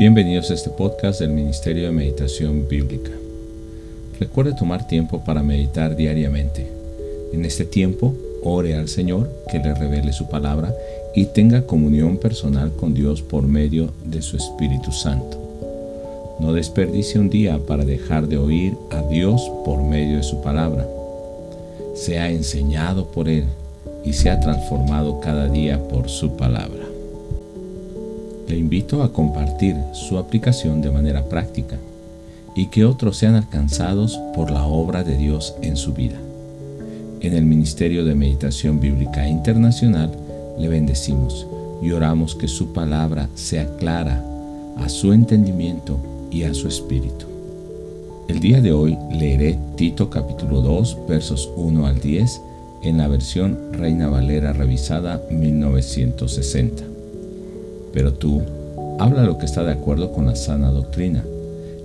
Bienvenidos a este podcast del Ministerio de Meditación Bíblica. Recuerde tomar tiempo para meditar diariamente. En este tiempo, ore al Señor que le revele su palabra y tenga comunión personal con Dios por medio de su Espíritu Santo. No desperdicie un día para dejar de oír a Dios por medio de su palabra. Sea enseñado por Él y sea transformado cada día por su palabra. Le invito a compartir su aplicación de manera práctica y que otros sean alcanzados por la obra de Dios en su vida. En el Ministerio de Meditación Bíblica Internacional le bendecimos y oramos que su palabra sea clara a su entendimiento y a su espíritu. El día de hoy leeré Tito capítulo 2 versos 1 al 10 en la versión Reina Valera revisada 1960. Pero tú, habla lo que está de acuerdo con la sana doctrina,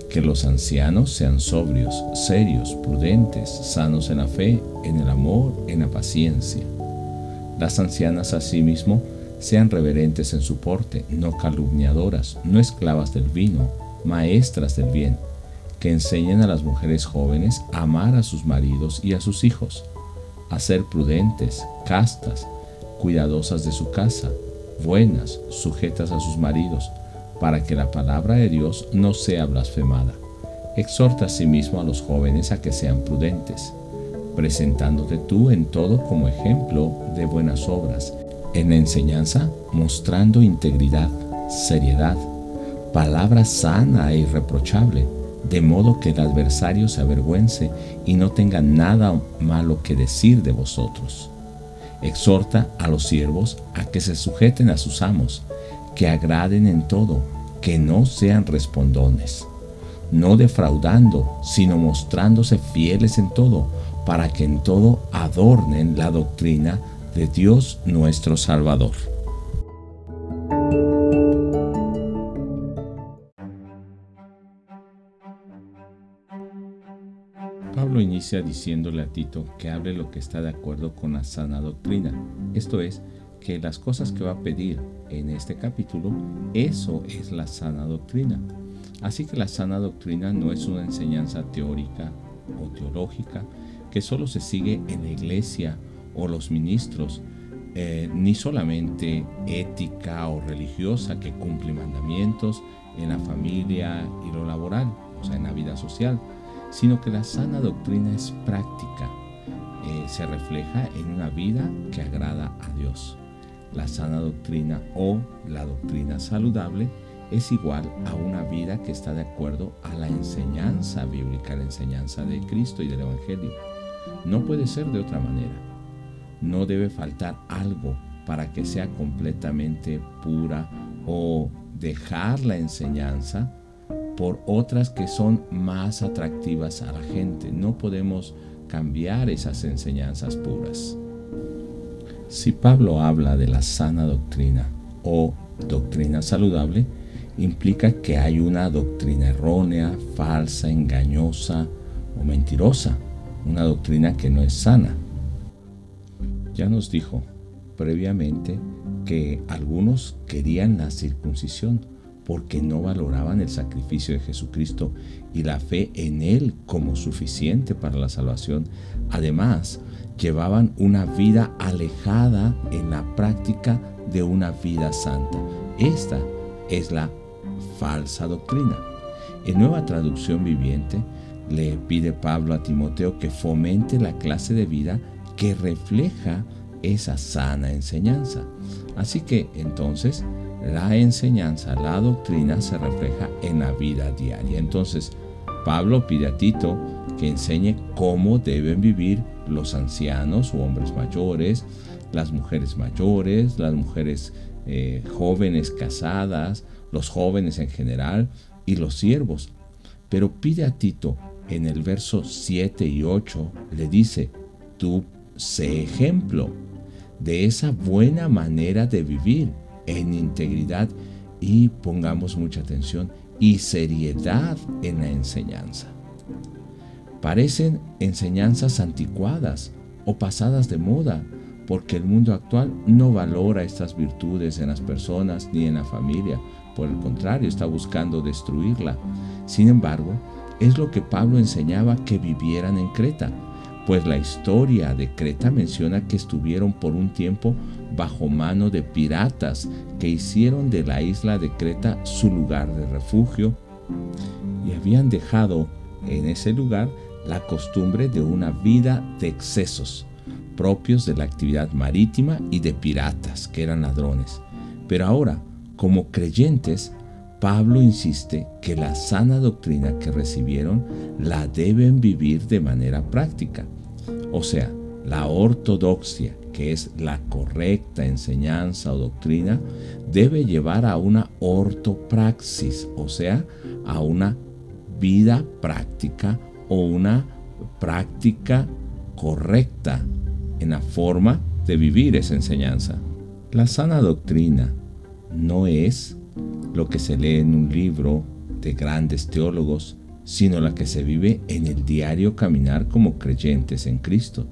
que los ancianos sean sobrios, serios, prudentes, sanos en la fe, en el amor, en la paciencia. Las ancianas asimismo sean reverentes en su porte, no calumniadoras, no esclavas del vino, maestras del bien, que enseñen a las mujeres jóvenes a amar a sus maridos y a sus hijos, a ser prudentes, castas, cuidadosas de su casa, buenas, sujetas a sus maridos, para que la palabra de Dios no sea blasfemada. Exhorta asimismo a los jóvenes a que sean prudentes, presentándote tú en todo como ejemplo de buenas obras, en enseñanza mostrando integridad, seriedad, palabra sana e irreprochable, de modo que el adversario se avergüence y no tenga nada malo que decir de vosotros Exhorta a los siervos a que se sujeten a sus amos, que agraden en todo, que no sean respondones, no defraudando, sino mostrándose fieles en todo, para que en todo adornen la doctrina de Dios nuestro Salvador. Diciéndole a Tito que hable lo que está de acuerdo con la sana doctrina. Esto es, que las cosas que va a pedir en este capítulo, eso es la sana doctrina. Así que la sana doctrina no es una enseñanza teórica o teológica que solo se sigue en la iglesia o los ministros, eh, ni solamente ética o religiosa que cumple mandamientos en la familia y lo laboral, o sea, en la vida social sino que la sana doctrina es práctica, eh, se refleja en una vida que agrada a Dios. La sana doctrina o la doctrina saludable es igual a una vida que está de acuerdo a la enseñanza bíblica, la enseñanza de Cristo y del Evangelio. No puede ser de otra manera. No debe faltar algo para que sea completamente pura o dejar la enseñanza por otras que son más atractivas a la gente. No podemos cambiar esas enseñanzas puras. Si Pablo habla de la sana doctrina o doctrina saludable, implica que hay una doctrina errónea, falsa, engañosa o mentirosa, una doctrina que no es sana. Ya nos dijo previamente que algunos querían la circuncisión, porque no valoraban el sacrificio de Jesucristo y la fe en Él como suficiente para la salvación. Además, llevaban una vida alejada en la práctica de una vida santa. Esta es la falsa doctrina. En nueva traducción viviente, le pide Pablo a Timoteo que fomente la clase de vida que refleja esa sana enseñanza. Así que entonces la enseñanza, la doctrina se refleja en la vida diaria. Entonces, Pablo pide a Tito que enseñe cómo deben vivir los ancianos o hombres mayores, las mujeres mayores, las mujeres eh, jóvenes casadas, los jóvenes en general y los siervos. Pero pide a Tito en el verso 7 y 8, le dice, tú sé ejemplo de esa buena manera de vivir en integridad y pongamos mucha atención y seriedad en la enseñanza. Parecen enseñanzas anticuadas o pasadas de moda, porque el mundo actual no valora estas virtudes en las personas ni en la familia, por el contrario, está buscando destruirla. Sin embargo, es lo que Pablo enseñaba que vivieran en Creta, pues la historia de Creta menciona que estuvieron por un tiempo bajo mano de piratas que hicieron de la isla de Creta su lugar de refugio y habían dejado en ese lugar la costumbre de una vida de excesos propios de la actividad marítima y de piratas, que eran ladrones. Pero ahora, como creyentes, Pablo insiste que la sana doctrina que recibieron la deben vivir de manera práctica. O sea, la ortodoxia, que es la correcta enseñanza o doctrina, debe llevar a una ortopraxis, o sea, a una vida práctica o una práctica correcta en la forma de vivir esa enseñanza. La sana doctrina no es lo que se lee en un libro de grandes teólogos, sino la que se vive en el diario caminar como creyentes en Cristo.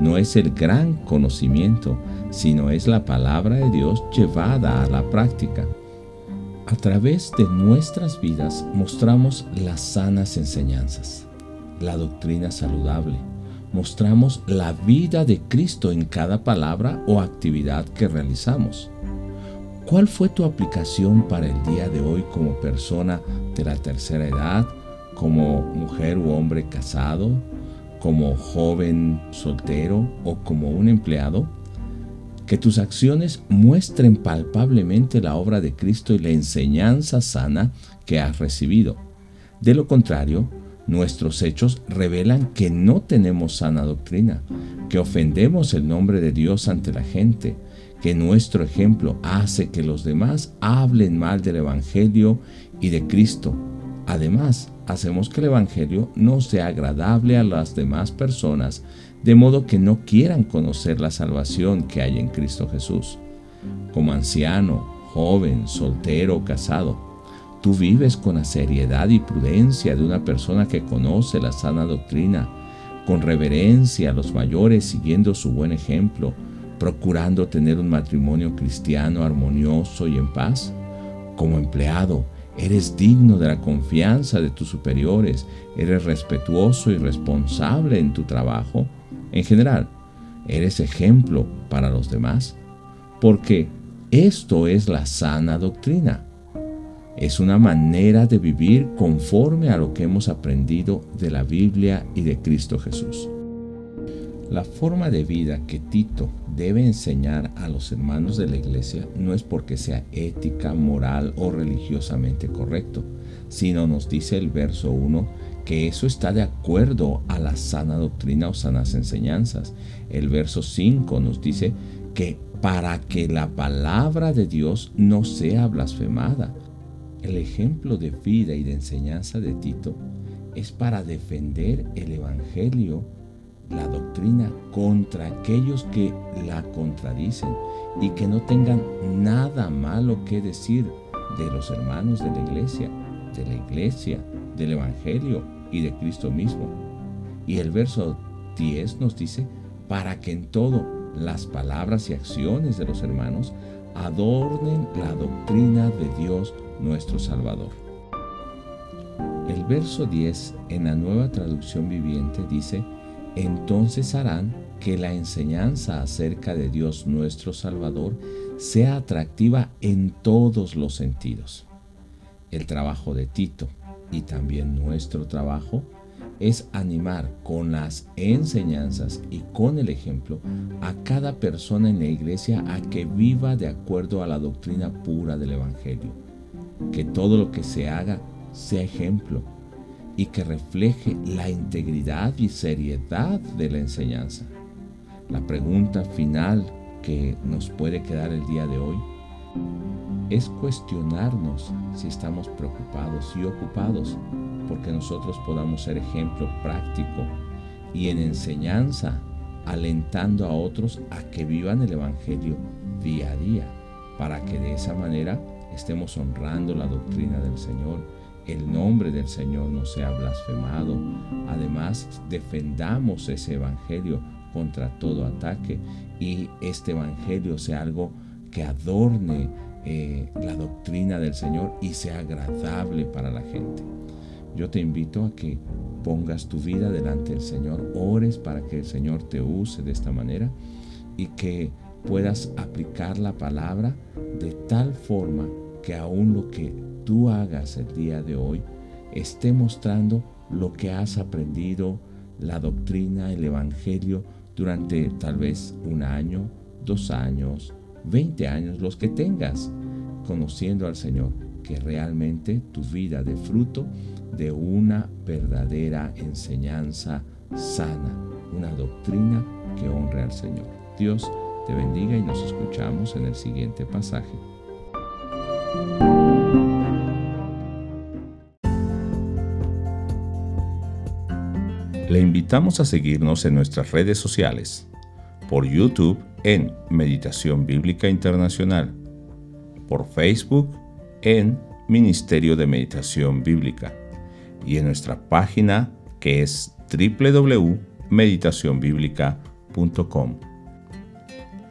No es el gran conocimiento, sino es la palabra de Dios llevada a la práctica. A través de nuestras vidas mostramos las sanas enseñanzas, la doctrina saludable, mostramos la vida de Cristo en cada palabra o actividad que realizamos. ¿Cuál fue tu aplicación para el día de hoy como persona de la tercera edad, como mujer u hombre casado, como joven soltero o como un empleado? Que tus acciones muestren palpablemente la obra de Cristo y la enseñanza sana que has recibido. De lo contrario, Nuestros hechos revelan que no tenemos sana doctrina, que ofendemos el nombre de Dios ante la gente, que nuestro ejemplo hace que los demás hablen mal del Evangelio y de Cristo. Además, hacemos que el Evangelio no sea agradable a las demás personas, de modo que no quieran conocer la salvación que hay en Cristo Jesús. Como anciano, joven, soltero o casado, Tú vives con la seriedad y prudencia de una persona que conoce la sana doctrina, con reverencia a los mayores, siguiendo su buen ejemplo, procurando tener un matrimonio cristiano armonioso y en paz. Como empleado, eres digno de la confianza de tus superiores, eres respetuoso y responsable en tu trabajo. En general, eres ejemplo para los demás, porque esto es la sana doctrina. Es una manera de vivir conforme a lo que hemos aprendido de la Biblia y de Cristo Jesús. La forma de vida que Tito debe enseñar a los hermanos de la iglesia no es porque sea ética, moral o religiosamente correcto, sino nos dice el verso 1 que eso está de acuerdo a la sana doctrina o sanas enseñanzas. El verso 5 nos dice que para que la palabra de Dios no sea blasfemada, el ejemplo de vida y de enseñanza de Tito es para defender el Evangelio, la doctrina contra aquellos que la contradicen y que no tengan nada malo que decir de los hermanos de la iglesia, de la iglesia, del Evangelio y de Cristo mismo. Y el verso 10 nos dice, para que en todo las palabras y acciones de los hermanos adornen la doctrina de Dios nuestro Salvador. El verso 10 en la nueva traducción viviente dice, entonces harán que la enseñanza acerca de Dios nuestro Salvador sea atractiva en todos los sentidos. El trabajo de Tito y también nuestro trabajo es animar con las enseñanzas y con el ejemplo a cada persona en la iglesia a que viva de acuerdo a la doctrina pura del Evangelio que todo lo que se haga sea ejemplo y que refleje la integridad y seriedad de la enseñanza. La pregunta final que nos puede quedar el día de hoy es cuestionarnos si estamos preocupados y ocupados porque nosotros podamos ser ejemplo práctico y en enseñanza, alentando a otros a que vivan el Evangelio día a día, para que de esa manera estemos honrando la doctrina del Señor, el nombre del Señor no sea blasfemado. Además, defendamos ese Evangelio contra todo ataque y este Evangelio sea algo que adorne eh, la doctrina del Señor y sea agradable para la gente. Yo te invito a que pongas tu vida delante del Señor, ores para que el Señor te use de esta manera y que puedas aplicar la palabra de tal forma que aún lo que tú hagas el día de hoy esté mostrando lo que has aprendido, la doctrina, el Evangelio durante tal vez un año, dos años, veinte años, los que tengas, conociendo al Señor, que realmente tu vida de fruto de una verdadera enseñanza sana, una doctrina que honre al Señor. Dios te bendiga y nos escuchamos en el siguiente pasaje. Le invitamos a seguirnos en nuestras redes sociales, por YouTube en Meditación Bíblica Internacional, por Facebook en Ministerio de Meditación Bíblica y en nuestra página que es www.meditacionbiblica.com.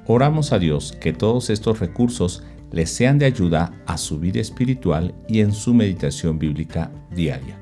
Oramos a Dios que todos estos recursos les sean de ayuda a su vida espiritual y en su meditación bíblica diaria.